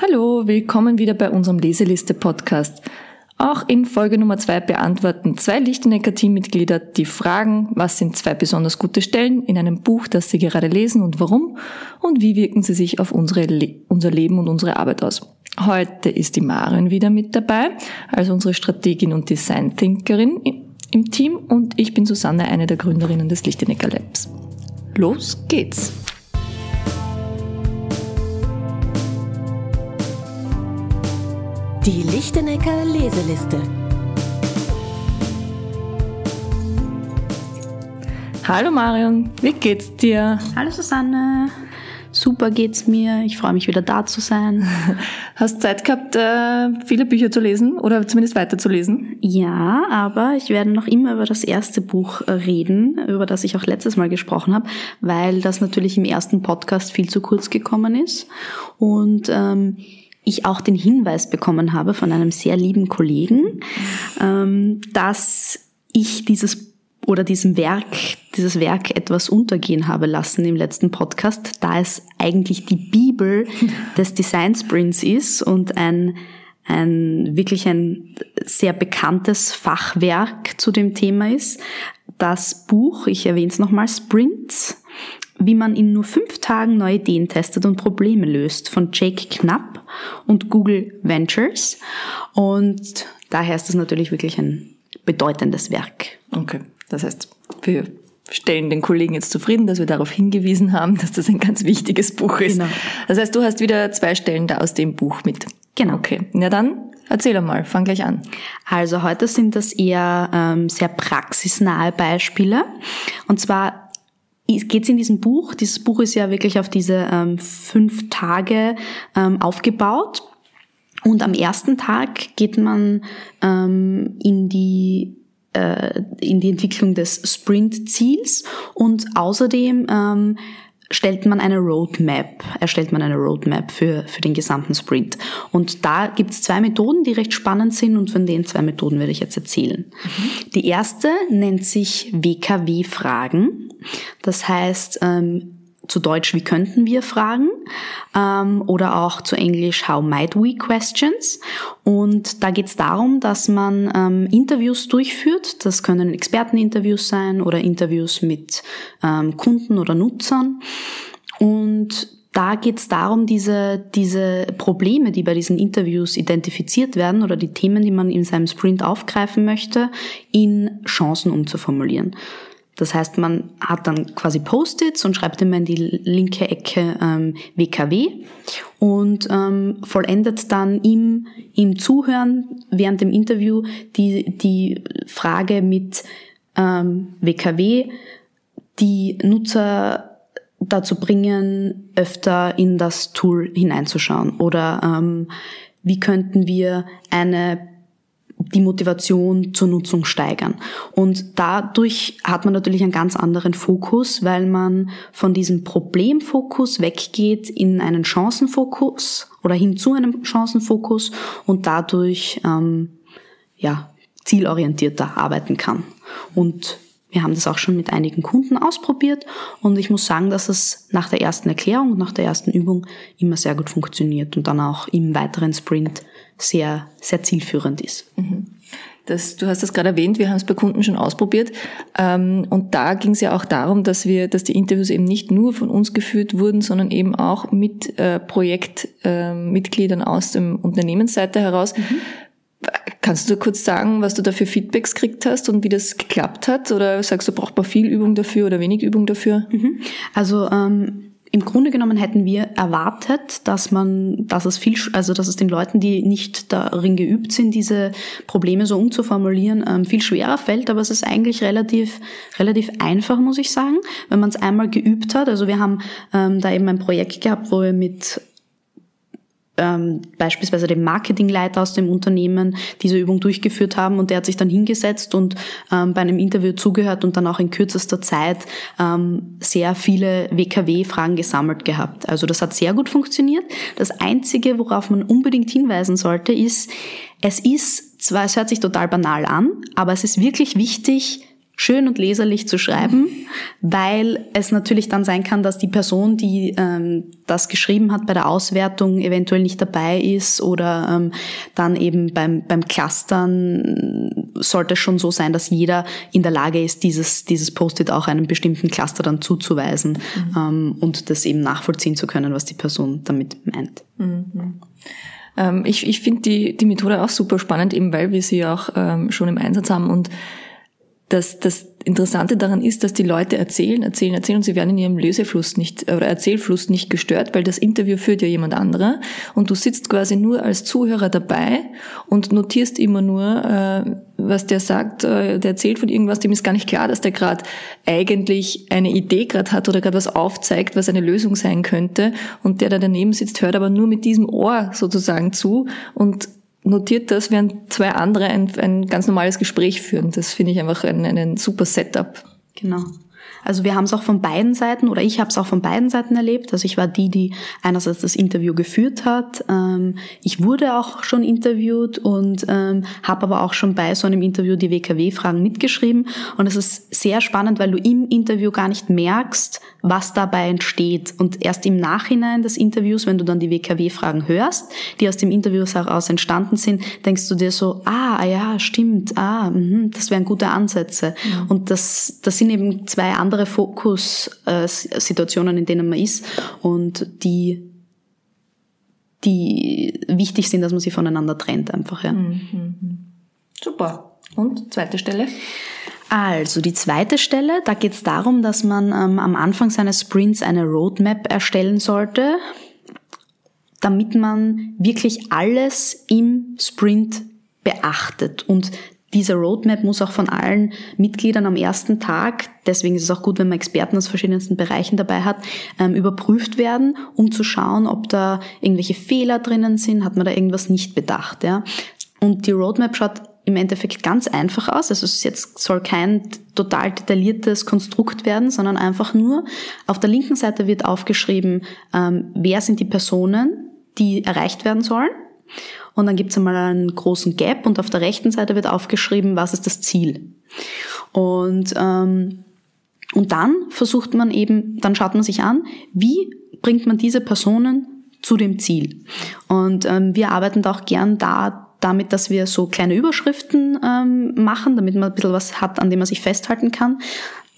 Hallo, willkommen wieder bei unserem Leseliste-Podcast. Auch in Folge Nummer zwei beantworten zwei Lichtenecker-Teammitglieder die Fragen, was sind zwei besonders gute Stellen in einem Buch, das sie gerade lesen und warum und wie wirken sie sich auf unsere Le unser Leben und unsere Arbeit aus. Heute ist die Marion wieder mit dabei, also unsere Strategin und Design-Thinkerin im Team und ich bin Susanne, eine der Gründerinnen des Lichtenecker Labs. Los geht's! Die Lichtenecker Leseliste. Hallo Marion, wie geht's dir? Hallo Susanne. Super geht's mir. Ich freue mich wieder da zu sein. Hast Zeit gehabt, äh, viele Bücher zu lesen oder zumindest weiterzulesen? Ja, aber ich werde noch immer über das erste Buch äh, reden, über das ich auch letztes Mal gesprochen habe, weil das natürlich im ersten Podcast viel zu kurz gekommen ist. Und ähm, ich auch den Hinweis bekommen habe von einem sehr lieben Kollegen, ähm, dass ich dieses oder diesem Werk, dieses Werk etwas untergehen habe lassen im letzten Podcast, da es eigentlich die Bibel des Design Sprints ist und ein, ein wirklich ein sehr bekanntes Fachwerk zu dem Thema ist. Das Buch, ich erwähne es nochmal, Sprints, wie man in nur fünf Tagen neue Ideen testet und Probleme löst, von Jake Knapp und Google Ventures. Und daher ist das natürlich wirklich ein bedeutendes Werk. Okay, das heißt, wir stellen den Kollegen jetzt zufrieden, dass wir darauf hingewiesen haben, dass das ein ganz wichtiges Buch ist. Genau. Das heißt, du hast wieder zwei Stellen da aus dem Buch mit. Genau. Okay, na dann Erzähl einmal, fang gleich an. Also heute sind das eher ähm, sehr praxisnahe Beispiele. Und zwar geht es in diesem Buch, dieses Buch ist ja wirklich auf diese ähm, fünf Tage ähm, aufgebaut. Und am ersten Tag geht man ähm, in die äh, in die Entwicklung des Sprint-Ziels und außerdem ähm, stellt man eine Roadmap, erstellt man eine Roadmap für, für den gesamten Sprint. Und da gibt es zwei Methoden, die recht spannend sind und von den zwei Methoden werde ich jetzt erzählen. Mhm. Die erste nennt sich WKW-Fragen. Das heißt, ähm, zu Deutsch, wie könnten wir fragen? Ähm, oder auch zu Englisch, how might we questions? Und da geht es darum, dass man ähm, Interviews durchführt. Das können Experteninterviews sein oder Interviews mit ähm, Kunden oder Nutzern. Und da geht es darum, diese, diese Probleme, die bei diesen Interviews identifiziert werden oder die Themen, die man in seinem Sprint aufgreifen möchte, in Chancen umzuformulieren. Das heißt, man hat dann quasi Post-its und schreibt immer in die linke Ecke ähm, WKW und ähm, vollendet dann im, im Zuhören während dem Interview die, die Frage mit ähm, WKW, die Nutzer dazu bringen, öfter in das Tool hineinzuschauen oder ähm, wie könnten wir eine die Motivation zur Nutzung steigern. Und dadurch hat man natürlich einen ganz anderen Fokus, weil man von diesem Problemfokus weggeht in einen Chancenfokus oder hin zu einem Chancenfokus und dadurch ähm, ja, zielorientierter arbeiten kann. Und wir haben das auch schon mit einigen Kunden ausprobiert und ich muss sagen, dass es nach der ersten Erklärung nach der ersten Übung immer sehr gut funktioniert und dann auch im weiteren Sprint sehr, sehr zielführend ist. Mhm. Das, du hast das gerade erwähnt, wir haben es bei Kunden schon ausprobiert. Ähm, und da ging es ja auch darum, dass wir, dass die Interviews eben nicht nur von uns geführt wurden, sondern eben auch mit äh, Projektmitgliedern aus dem Unternehmensseite heraus. Mhm. Kannst du kurz sagen, was du da für Feedbacks gekriegt hast und wie das geklappt hat? Oder sagst du, braucht man viel Übung dafür oder wenig Übung dafür? Mhm. Also ähm im Grunde genommen hätten wir erwartet, dass man, dass es viel, also dass es den Leuten, die nicht darin geübt sind, diese Probleme so umzuformulieren, ähm, viel schwerer fällt. Aber es ist eigentlich relativ, relativ einfach, muss ich sagen, wenn man es einmal geübt hat. Also wir haben ähm, da eben ein Projekt gehabt, wo wir mit ähm, beispielsweise dem Marketingleiter aus dem Unternehmen diese Übung durchgeführt haben und der hat sich dann hingesetzt und ähm, bei einem Interview zugehört und dann auch in kürzester Zeit ähm, sehr viele WKW-Fragen gesammelt gehabt. Also das hat sehr gut funktioniert. Das Einzige, worauf man unbedingt hinweisen sollte, ist, es ist zwar, es hört sich total banal an, aber es ist wirklich wichtig, schön und leserlich zu schreiben, weil es natürlich dann sein kann, dass die Person, die ähm, das geschrieben hat, bei der Auswertung eventuell nicht dabei ist oder ähm, dann eben beim, beim Clustern sollte es schon so sein, dass jeder in der Lage ist, dieses, dieses Post-it auch einem bestimmten Cluster dann zuzuweisen mhm. ähm, und das eben nachvollziehen zu können, was die Person damit meint. Mhm. Ähm, ich ich finde die, die Methode auch super spannend, eben weil wir sie auch ähm, schon im Einsatz haben und das, das Interessante daran ist, dass die Leute erzählen, erzählen, erzählen und sie werden in ihrem Lösefluss nicht oder Erzählfluss nicht gestört, weil das Interview führt ja jemand anderer. Und du sitzt quasi nur als Zuhörer dabei und notierst immer nur, äh, was der sagt, äh, der erzählt von irgendwas, dem ist gar nicht klar, dass der gerade eigentlich eine Idee gerade hat oder gerade was aufzeigt, was eine Lösung sein könnte. Und der da daneben sitzt, hört aber nur mit diesem Ohr sozusagen zu und notiert das, während zwei andere ein, ein ganz normales Gespräch führen. Das finde ich einfach ein, ein super Setup. Genau. Also wir haben es auch von beiden Seiten oder ich habe es auch von beiden Seiten erlebt. Also ich war die, die einerseits das Interview geführt hat. Ähm, ich wurde auch schon interviewt und ähm, habe aber auch schon bei so einem Interview die WKW-Fragen mitgeschrieben. Und es ist sehr spannend, weil du im Interview gar nicht merkst, was dabei entsteht. Und erst im Nachhinein des Interviews, wenn du dann die WKW-Fragen hörst, die aus dem Interview heraus entstanden sind, denkst du dir so, ah, ja, stimmt, ah, mh, das wären gute Ansätze. Mhm. Und das, das sind eben zwei andere andere Fokussituationen, äh, in denen man ist und die die wichtig sind, dass man sie voneinander trennt einfach. Ja. Mhm. Super. Und zweite Stelle? Also die zweite Stelle, da geht es darum, dass man ähm, am Anfang seines Sprints eine Roadmap erstellen sollte, damit man wirklich alles im Sprint beachtet und diese Roadmap muss auch von allen Mitgliedern am ersten Tag, deswegen ist es auch gut, wenn man Experten aus verschiedensten Bereichen dabei hat, ähm, überprüft werden, um zu schauen, ob da irgendwelche Fehler drinnen sind, hat man da irgendwas nicht bedacht. Ja? Und die Roadmap schaut im Endeffekt ganz einfach aus. Also es jetzt soll kein total detailliertes Konstrukt werden, sondern einfach nur auf der linken Seite wird aufgeschrieben, ähm, wer sind die Personen, die erreicht werden sollen und dann gibt es einmal einen großen Gap und auf der rechten Seite wird aufgeschrieben, was ist das Ziel. Und, ähm, und dann versucht man eben, dann schaut man sich an, wie bringt man diese Personen zu dem Ziel. Und ähm, wir arbeiten da auch gern da damit, dass wir so kleine Überschriften ähm, machen, damit man ein bisschen was hat, an dem man sich festhalten kann.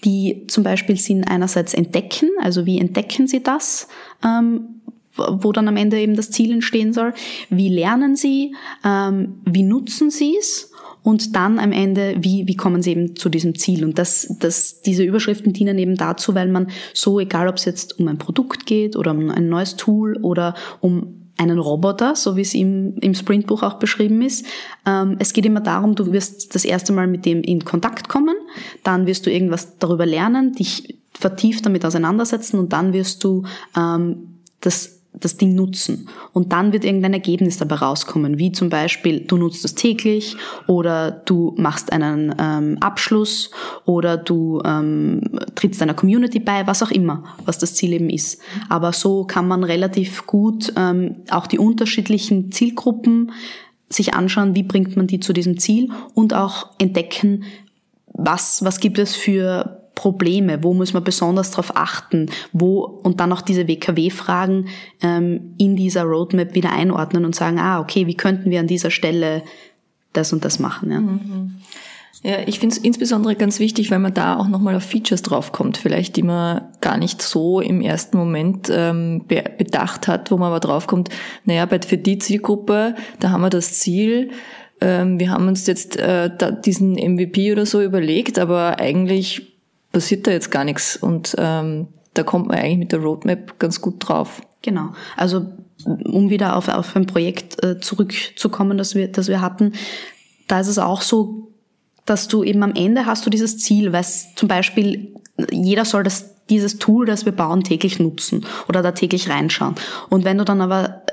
Die zum Beispiel sind einerseits entdecken, also wie entdecken Sie das? Ähm, wo dann am Ende eben das Ziel entstehen soll. Wie lernen sie? Ähm, wie nutzen sie es? Und dann am Ende, wie, wie kommen sie eben zu diesem Ziel? Und das, das, diese Überschriften dienen eben dazu, weil man so, egal ob es jetzt um ein Produkt geht oder um ein neues Tool oder um einen Roboter, so wie es im, im Sprintbuch auch beschrieben ist. Ähm, es geht immer darum, du wirst das erste Mal mit dem in Kontakt kommen, dann wirst du irgendwas darüber lernen, dich vertieft damit auseinandersetzen und dann wirst du ähm, das das Ding nutzen. Und dann wird irgendein Ergebnis dabei rauskommen, wie zum Beispiel, du nutzt es täglich oder du machst einen ähm, Abschluss oder du ähm, trittst einer Community bei, was auch immer, was das Ziel eben ist. Aber so kann man relativ gut ähm, auch die unterschiedlichen Zielgruppen sich anschauen, wie bringt man die zu diesem Ziel und auch entdecken, was, was gibt es für Probleme, wo muss man besonders darauf achten, wo und dann auch diese WKW-Fragen ähm, in dieser Roadmap wieder einordnen und sagen, ah, okay, wie könnten wir an dieser Stelle das und das machen. Ja. Mhm. Ja, ich finde es insbesondere ganz wichtig, weil man da auch nochmal auf Features draufkommt, vielleicht die man gar nicht so im ersten Moment ähm, be bedacht hat, wo man aber draufkommt, naja, für die Zielgruppe, da haben wir das Ziel, ähm, wir haben uns jetzt äh, da diesen MVP oder so überlegt, aber eigentlich passiert da jetzt gar nichts. Und ähm, da kommt man eigentlich mit der Roadmap ganz gut drauf. Genau. Also um wieder auf, auf ein Projekt äh, zurückzukommen, das wir, das wir hatten, da ist es auch so, dass du eben am Ende hast du dieses Ziel, weil zum Beispiel jeder soll das, dieses Tool, das wir bauen, täglich nutzen oder da täglich reinschauen. Und wenn du dann aber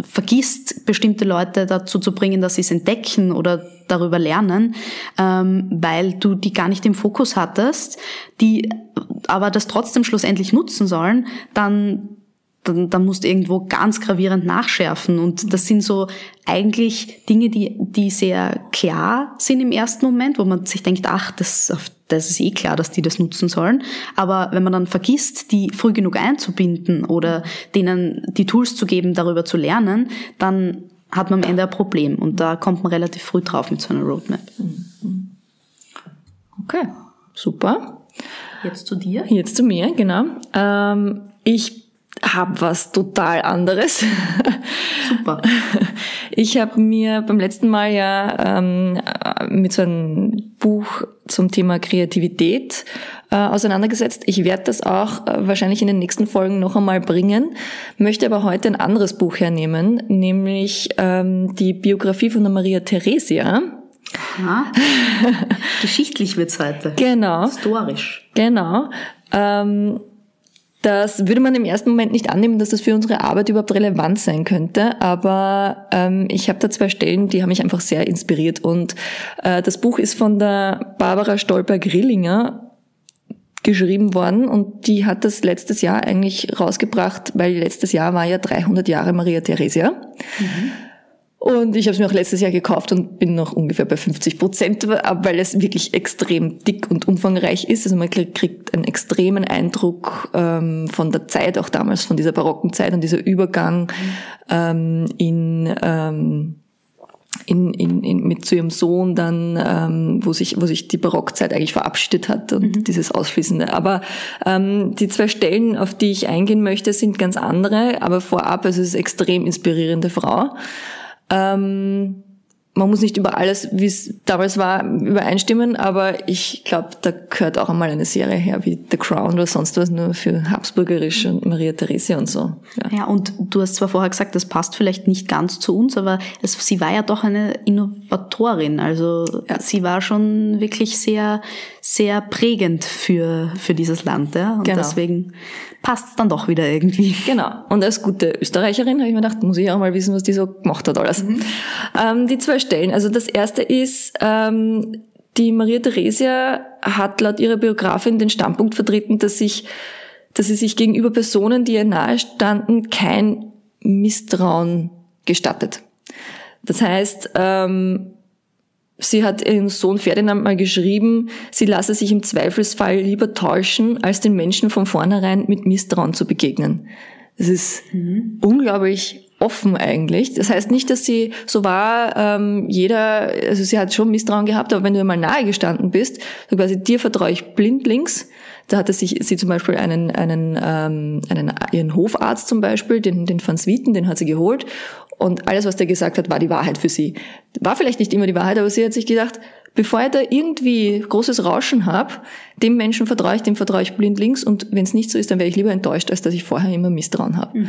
vergisst, bestimmte Leute dazu zu bringen, dass sie es entdecken oder darüber lernen, ähm, weil du die gar nicht im Fokus hattest, die aber das trotzdem schlussendlich nutzen sollen, dann dann, dann musst du irgendwo ganz gravierend nachschärfen. Und das sind so eigentlich Dinge, die, die sehr klar sind im ersten Moment, wo man sich denkt, ach, das, das ist eh klar, dass die das nutzen sollen. Aber wenn man dann vergisst, die früh genug einzubinden oder denen die Tools zu geben, darüber zu lernen, dann hat man am Ende ein Problem. Und da kommt man relativ früh drauf mit so einer Roadmap. Okay, super. Jetzt zu dir? Jetzt zu mir, genau. Ähm, ich habe was total anderes. Super. Ich habe mir beim letzten Mal ja ähm, mit so einem Buch zum Thema Kreativität äh, auseinandergesetzt. Ich werde das auch äh, wahrscheinlich in den nächsten Folgen noch einmal bringen, möchte aber heute ein anderes Buch hernehmen, nämlich ähm, die Biografie von der Maria Theresia. Aha. Geschichtlich wird's heute. Genau. Historisch. Genau. Ähm, das würde man im ersten Moment nicht annehmen, dass das für unsere Arbeit überhaupt relevant sein könnte. Aber ähm, ich habe da zwei Stellen, die haben mich einfach sehr inspiriert. Und äh, das Buch ist von der Barbara Stolper-Grillinger geschrieben worden und die hat das letztes Jahr eigentlich rausgebracht, weil letztes Jahr war ja 300 Jahre Maria Theresia. Mhm. Und ich habe es mir auch letztes Jahr gekauft und bin noch ungefähr bei 50 Prozent, weil es wirklich extrem dick und umfangreich ist. Also man kriegt einen extremen Eindruck ähm, von der Zeit, auch damals von dieser barocken Zeit und dieser Übergang ähm, in, ähm, in, in, in, mit zu ihrem Sohn dann, ähm, wo sich wo sich die Barockzeit eigentlich verabschiedet hat und mhm. dieses Ausfließende. Aber ähm, die zwei Stellen, auf die ich eingehen möchte, sind ganz andere. Aber vorab, also es ist eine extrem inspirierende Frau. Ähm, man muss nicht über alles, wie es damals war, übereinstimmen, aber ich glaube, da gehört auch einmal eine Serie her, wie The Crown oder sonst was, nur für Habsburgerisch und Maria Theresia und so. Ja. ja, und du hast zwar vorher gesagt, das passt vielleicht nicht ganz zu uns, aber es, sie war ja doch eine Innovatorin. Also ja. sie war schon wirklich sehr, sehr prägend für, für dieses Land. Ja? Und genau. deswegen passt es dann doch wieder irgendwie. Genau. Und als gute Österreicherin habe ich mir gedacht, muss ich auch mal wissen, was die so gemacht hat alles. Mhm. Ähm, die zwei Stellen. Also das erste ist, ähm, die Maria Theresia hat laut ihrer Biografin den Standpunkt vertreten, dass sich, dass sie sich gegenüber Personen, die ihr nahe standen, kein Misstrauen gestattet. Das heißt, ähm, Sie hat ihren Sohn Ferdinand mal geschrieben, sie lasse sich im Zweifelsfall lieber täuschen, als den Menschen von vornherein mit Misstrauen zu begegnen. Das ist mhm. unglaublich offen eigentlich. Das heißt nicht, dass sie so war, ähm, jeder, also sie hat schon Misstrauen gehabt, aber wenn du mal nahe gestanden bist, so quasi dir vertraue ich blindlings, da hatte sich sie zum Beispiel einen, einen, ähm, einen ihren Hofarzt zum Beispiel, den, den Van Swieten, den hat sie geholt und alles, was der gesagt hat, war die Wahrheit für sie. War vielleicht nicht immer die Wahrheit, aber sie hat sich gedacht, bevor ich da irgendwie großes Rauschen habe, dem Menschen vertraue ich, dem vertraue ich blindlings und wenn es nicht so ist, dann wäre ich lieber enttäuscht, als dass ich vorher immer Misstrauen habe. Mhm.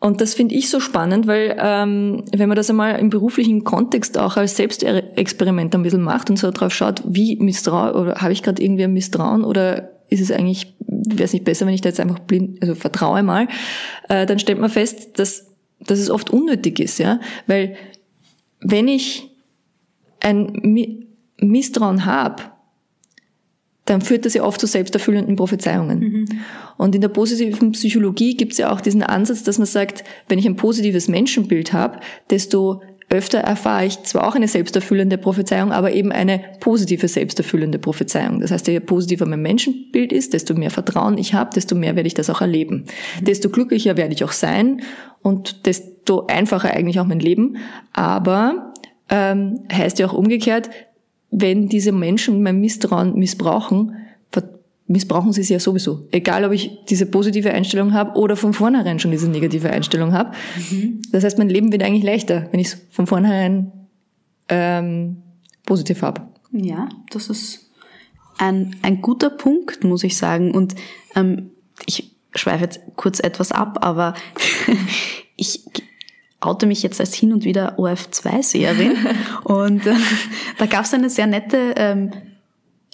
Und das finde ich so spannend, weil ähm, wenn man das einmal im beruflichen Kontext auch als Selbstexperiment ein bisschen macht und so drauf schaut, wie misstraue oder habe ich gerade irgendwie ein Misstrauen oder ist es eigentlich, wäre es nicht besser, wenn ich da jetzt einfach blind, also vertraue mal, äh, dann stellt man fest, dass dass es oft unnötig ist, ja, weil wenn ich ein Misstrauen habe, dann führt das ja oft zu selbsterfüllenden Prophezeiungen. Mhm. Und in der positiven Psychologie gibt es ja auch diesen Ansatz, dass man sagt, wenn ich ein positives Menschenbild habe, desto öfter erfahre ich zwar auch eine selbsterfüllende Prophezeiung, aber eben eine positive selbsterfüllende Prophezeiung. Das heißt, je positiver mein Menschenbild ist, desto mehr Vertrauen ich habe, desto mehr werde ich das auch erleben. Mhm. Desto glücklicher werde ich auch sein und desto einfacher eigentlich auch mein Leben. Aber ähm, heißt ja auch umgekehrt, wenn diese Menschen mein Misstrauen missbrauchen, missbrauchen sie es ja sowieso. Egal, ob ich diese positive Einstellung habe oder von vornherein schon diese negative Einstellung habe. Mhm. Das heißt, mein Leben wird eigentlich leichter, wenn ich es von vornherein ähm, positiv habe. Ja, das ist ein, ein guter Punkt, muss ich sagen. Und ähm, ich schweife jetzt kurz etwas ab, aber ich oute mich jetzt als hin und wieder OF2-Seherin. und äh, da gab es eine sehr nette ähm,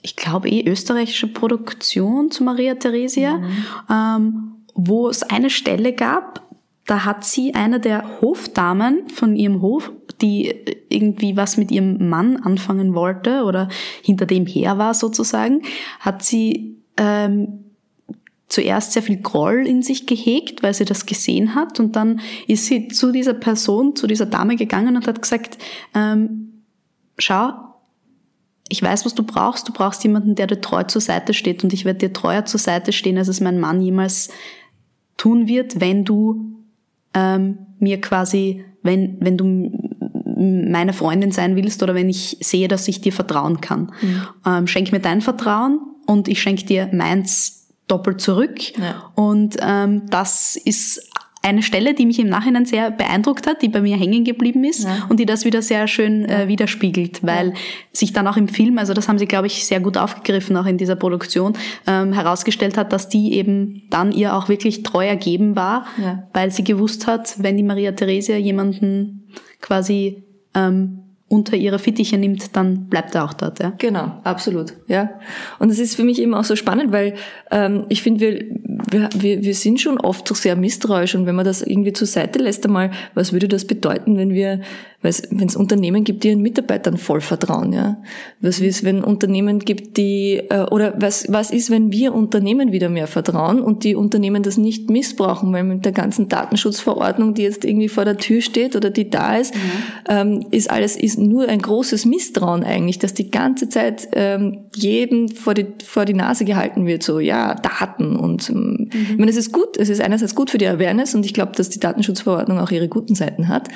ich glaube eh österreichische Produktion zu Maria Theresia, mhm. ähm, wo es eine Stelle gab, da hat sie eine der Hofdamen von ihrem Hof, die irgendwie was mit ihrem Mann anfangen wollte oder hinter dem her war sozusagen, hat sie ähm, zuerst sehr viel Groll in sich gehegt, weil sie das gesehen hat. Und dann ist sie zu dieser Person, zu dieser Dame gegangen und hat gesagt, ähm, schau, ich weiß, was du brauchst. Du brauchst jemanden, der dir treu zur Seite steht. Und ich werde dir treuer zur Seite stehen, als es mein Mann jemals tun wird, wenn du ähm, mir quasi, wenn, wenn du meine Freundin sein willst oder wenn ich sehe, dass ich dir vertrauen kann. Mhm. Ähm, schenk mir dein Vertrauen und ich schenke dir meins doppelt zurück. Ja. Und ähm, das ist eine Stelle, die mich im Nachhinein sehr beeindruckt hat, die bei mir hängen geblieben ist ja. und die das wieder sehr schön äh, widerspiegelt, weil ja. sich dann auch im Film, also das haben sie, glaube ich, sehr gut aufgegriffen, auch in dieser Produktion, ähm, herausgestellt hat, dass die eben dann ihr auch wirklich treu ergeben war, ja. weil sie gewusst hat, wenn die Maria Theresia jemanden quasi ähm, unter ihre Fittiche nimmt, dann bleibt er auch dort. Ja? Genau, absolut. Ja. Und es ist für mich eben auch so spannend, weil ähm, ich finde, wir, wir, wir, wir sind schon oft so sehr misstrauisch und wenn man das irgendwie zur Seite lässt einmal, was würde das bedeuten, wenn wir wenn es Unternehmen gibt, die ihren Mitarbeitern voll vertrauen, ja. Was ist, wenn Unternehmen gibt, die, äh, oder was, was ist, wenn wir Unternehmen wieder mehr vertrauen und die Unternehmen das nicht missbrauchen, weil mit der ganzen Datenschutzverordnung, die jetzt irgendwie vor der Tür steht oder die da ist, mhm. ähm, ist alles, ist nur ein großes Misstrauen eigentlich, dass die ganze Zeit ähm, jedem vor die, vor die Nase gehalten wird, so, ja, Daten und, ähm, mhm. ich meine, es ist gut, es ist einerseits gut für die Awareness und ich glaube, dass die Datenschutzverordnung auch ihre guten Seiten hat.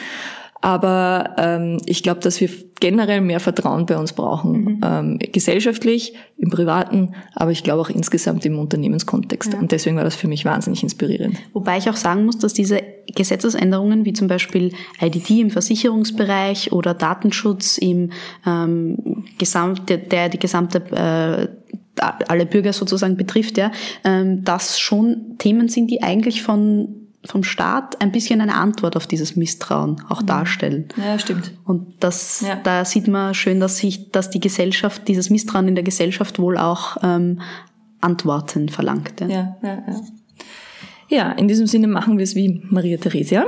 Aber ähm, ich glaube, dass wir generell mehr Vertrauen bei uns brauchen. Mhm. Ähm, gesellschaftlich, im Privaten, aber ich glaube auch insgesamt im Unternehmenskontext. Ja. Und deswegen war das für mich wahnsinnig inspirierend. Wobei ich auch sagen muss, dass diese Gesetzesänderungen wie zum Beispiel IDT im Versicherungsbereich oder Datenschutz im ähm, Gesamt, der, der die gesamte äh, alle Bürger sozusagen betrifft, ja, ähm, das schon Themen sind, die eigentlich von vom Staat ein bisschen eine Antwort auf dieses Misstrauen auch mhm. darstellen. Ja, stimmt. Und das, ja. da sieht man schön, dass sich, dass die Gesellschaft, dieses Misstrauen in der Gesellschaft wohl auch ähm, Antworten verlangt. Ja. Ja, ja, ja. ja, in diesem Sinne machen wir es wie Maria Theresia.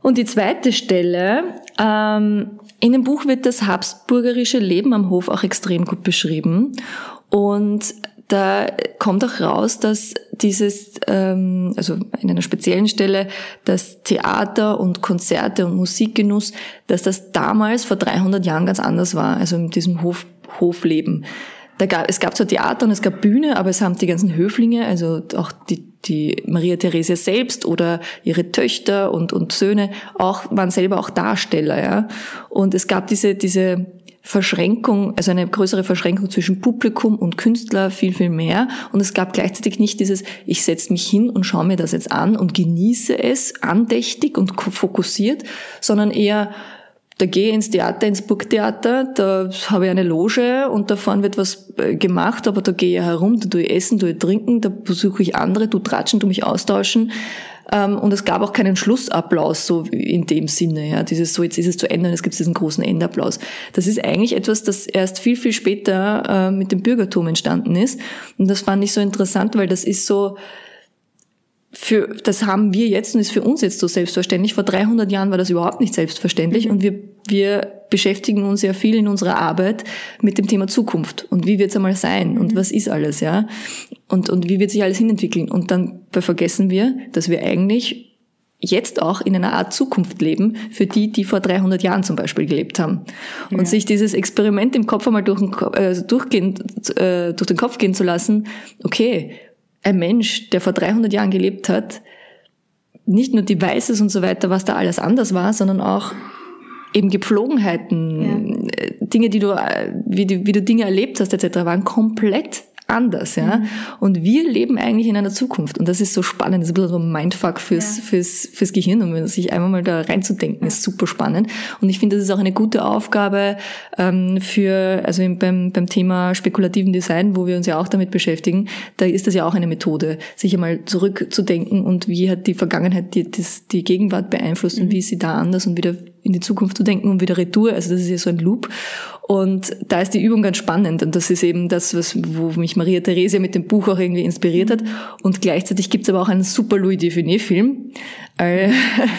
Und die zweite Stelle, ähm, in dem Buch wird das habsburgerische Leben am Hof auch extrem gut beschrieben. Und da kommt auch raus, dass dieses, ähm, also in einer speziellen Stelle, dass Theater und Konzerte und Musikgenuss, dass das damals vor 300 Jahren ganz anders war, also in diesem Hof, Hofleben. Da gab, es gab zwar Theater und es gab Bühne, aber es haben die ganzen Höflinge, also auch die, die Maria Theresia selbst oder ihre Töchter und, und Söhne auch, waren selber auch Darsteller, ja. Und es gab diese, diese, Verschränkung, also eine größere Verschränkung zwischen Publikum und Künstler viel, viel mehr. Und es gab gleichzeitig nicht dieses, ich setze mich hin und schaue mir das jetzt an und genieße es andächtig und fokussiert, sondern eher, da gehe ich ins Theater, ins Burgtheater, da habe ich eine Loge und da vorne wird was äh, gemacht, aber da gehe ich herum, da tue ich essen, tue ich trinken, da besuche ich andere, du tratschen, tu mich austauschen. Ähm, und es gab auch keinen Schlussapplaus so in dem Sinne, ja, dieses so jetzt ist es zu Ende und es gibt diesen großen Endapplaus. Das ist eigentlich etwas, das erst viel viel später äh, mit dem Bürgertum entstanden ist und das fand ich so interessant, weil das ist so für, das haben wir jetzt und ist für uns jetzt so selbstverständlich. Vor 300 Jahren war das überhaupt nicht selbstverständlich mhm. und wir, wir beschäftigen uns ja viel in unserer Arbeit mit dem Thema Zukunft und wie wird es einmal sein mhm. und was ist alles, ja? Und, und wie wird sich alles hinentwickeln? Und dann vergessen wir, dass wir eigentlich jetzt auch in einer Art Zukunft leben, für die, die vor 300 Jahren zum Beispiel gelebt haben. Und ja. sich dieses Experiment im Kopf einmal durch den, äh, durchgehen, äh, durch den Kopf gehen zu lassen, okay, ein Mensch, der vor 300 Jahren gelebt hat, nicht nur die Weißes und so weiter, was da alles anders war, sondern auch eben Gepflogenheiten, ja. Äh, Dinge, die du, äh, wie, du, wie du Dinge erlebt hast, etc., waren komplett anders, ja. Mhm. Und wir leben eigentlich in einer Zukunft. Und das ist so spannend. Das ist ein bisschen so ein Mindfuck fürs, ja. fürs, fürs Gehirn. Und sich einmal mal da reinzudenken, ja. ist super spannend. Und ich finde, das ist auch eine gute Aufgabe ähm, für, also beim, beim Thema spekulativen Design, wo wir uns ja auch damit beschäftigen, da ist das ja auch eine Methode, sich einmal zurückzudenken und wie hat die Vergangenheit die, das, die Gegenwart beeinflusst mhm. und wie ist sie da anders und wieder in die Zukunft zu denken und wieder Retour. Also das ist ja so ein Loop. Und da ist die Übung ganz spannend. Und das ist eben das, was, wo mich Maria Theresia mit dem Buch auch irgendwie inspiriert hat. Und gleichzeitig gibt's aber auch einen super Louis Dufiné-Film. Äh,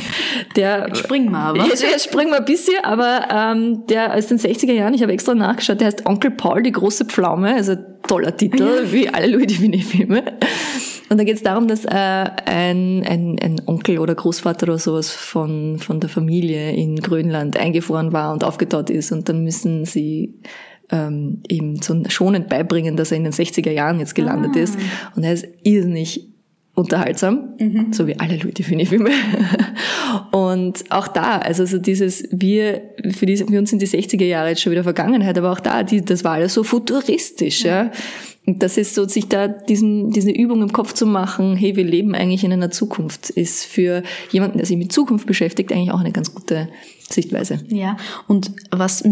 der, jetzt springen wir aber. Jetzt, jetzt springen wir ein bisschen, aber ähm, der aus den 60er Jahren, ich habe extra nachgeschaut, der heißt Onkel Paul, die große Pflaume. Also toller Titel, ja. wie alle Louis Dufiné-Filme. Und da geht es darum, dass äh, ein, ein, ein Onkel oder Großvater oder sowas von, von der Familie in Grönland eingefroren war und aufgetaut ist. Und dann müssen sie ähm, ihm so schonend beibringen, dass er in den 60er Jahren jetzt gelandet ah. ist. Und er ist irrsinnig unterhaltsam, mhm. so wie alle Louis Filme. und auch da, also so dieses, wir, für, diese, für uns sind die 60er Jahre jetzt schon wieder Vergangenheit, aber auch da, die, das war alles so futuristisch, ja. ja. Und das ist so, sich da diesen, diese Übung im Kopf zu machen, hey, wir leben eigentlich in einer Zukunft, ist für jemanden, der sich mit Zukunft beschäftigt, eigentlich auch eine ganz gute Sichtweise. Ja, und was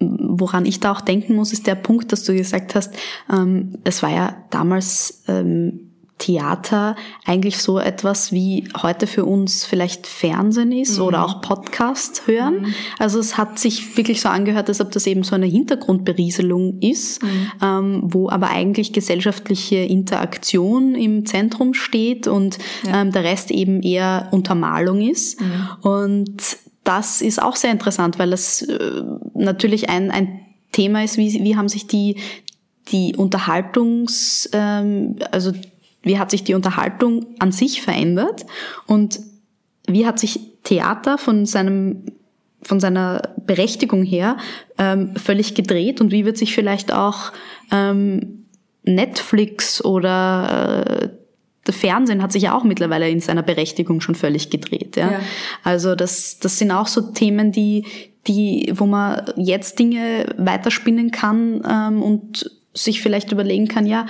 woran ich da auch denken muss, ist der Punkt, dass du gesagt hast, ähm, es war ja damals ähm, Theater eigentlich so etwas wie heute für uns vielleicht Fernsehen ist mhm. oder auch Podcast hören. Mhm. Also es hat sich wirklich so angehört, als ob das eben so eine Hintergrundberieselung ist, mhm. ähm, wo aber eigentlich gesellschaftliche Interaktion im Zentrum steht und ja. ähm, der Rest eben eher Untermalung ist. Mhm. Und das ist auch sehr interessant, weil es äh, natürlich ein, ein Thema ist, wie, wie haben sich die, die Unterhaltungs, ähm, also wie hat sich die Unterhaltung an sich verändert und wie hat sich Theater von seinem von seiner Berechtigung her ähm, völlig gedreht und wie wird sich vielleicht auch ähm, Netflix oder äh, der Fernsehen hat sich ja auch mittlerweile in seiner Berechtigung schon völlig gedreht. Ja? ja. Also das, das sind auch so Themen, die, die, wo man jetzt Dinge weiterspinnen kann ähm, und sich vielleicht überlegen kann, ja,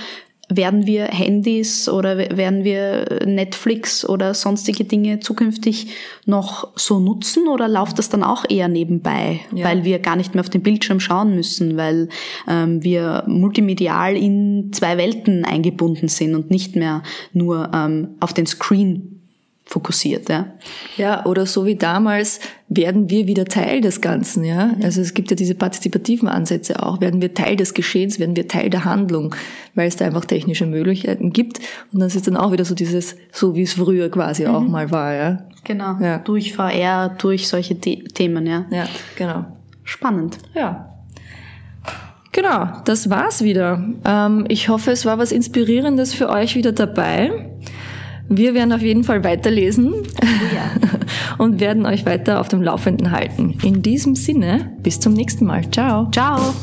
werden wir Handys oder werden wir Netflix oder sonstige Dinge zukünftig noch so nutzen oder läuft das dann auch eher nebenbei, ja. weil wir gar nicht mehr auf den Bildschirm schauen müssen, weil ähm, wir multimedial in zwei Welten eingebunden sind und nicht mehr nur ähm, auf den Screen fokussiert, ja. Ja, oder so wie damals werden wir wieder Teil des Ganzen, ja. Also es gibt ja diese partizipativen Ansätze auch. Werden wir Teil des Geschehens, werden wir Teil der Handlung, weil es da einfach technische Möglichkeiten gibt. Und dann ist dann auch wieder so dieses, so wie es früher quasi mhm. auch mal war, ja. Genau. Ja. Durch VR, durch solche The Themen, ja. Ja, genau. Spannend. Ja. Genau, das war's wieder. Ähm, ich hoffe, es war was Inspirierendes für euch wieder dabei. Wir werden auf jeden Fall weiterlesen oh ja. und werden euch weiter auf dem Laufenden halten. In diesem Sinne, bis zum nächsten Mal. Ciao. Ciao.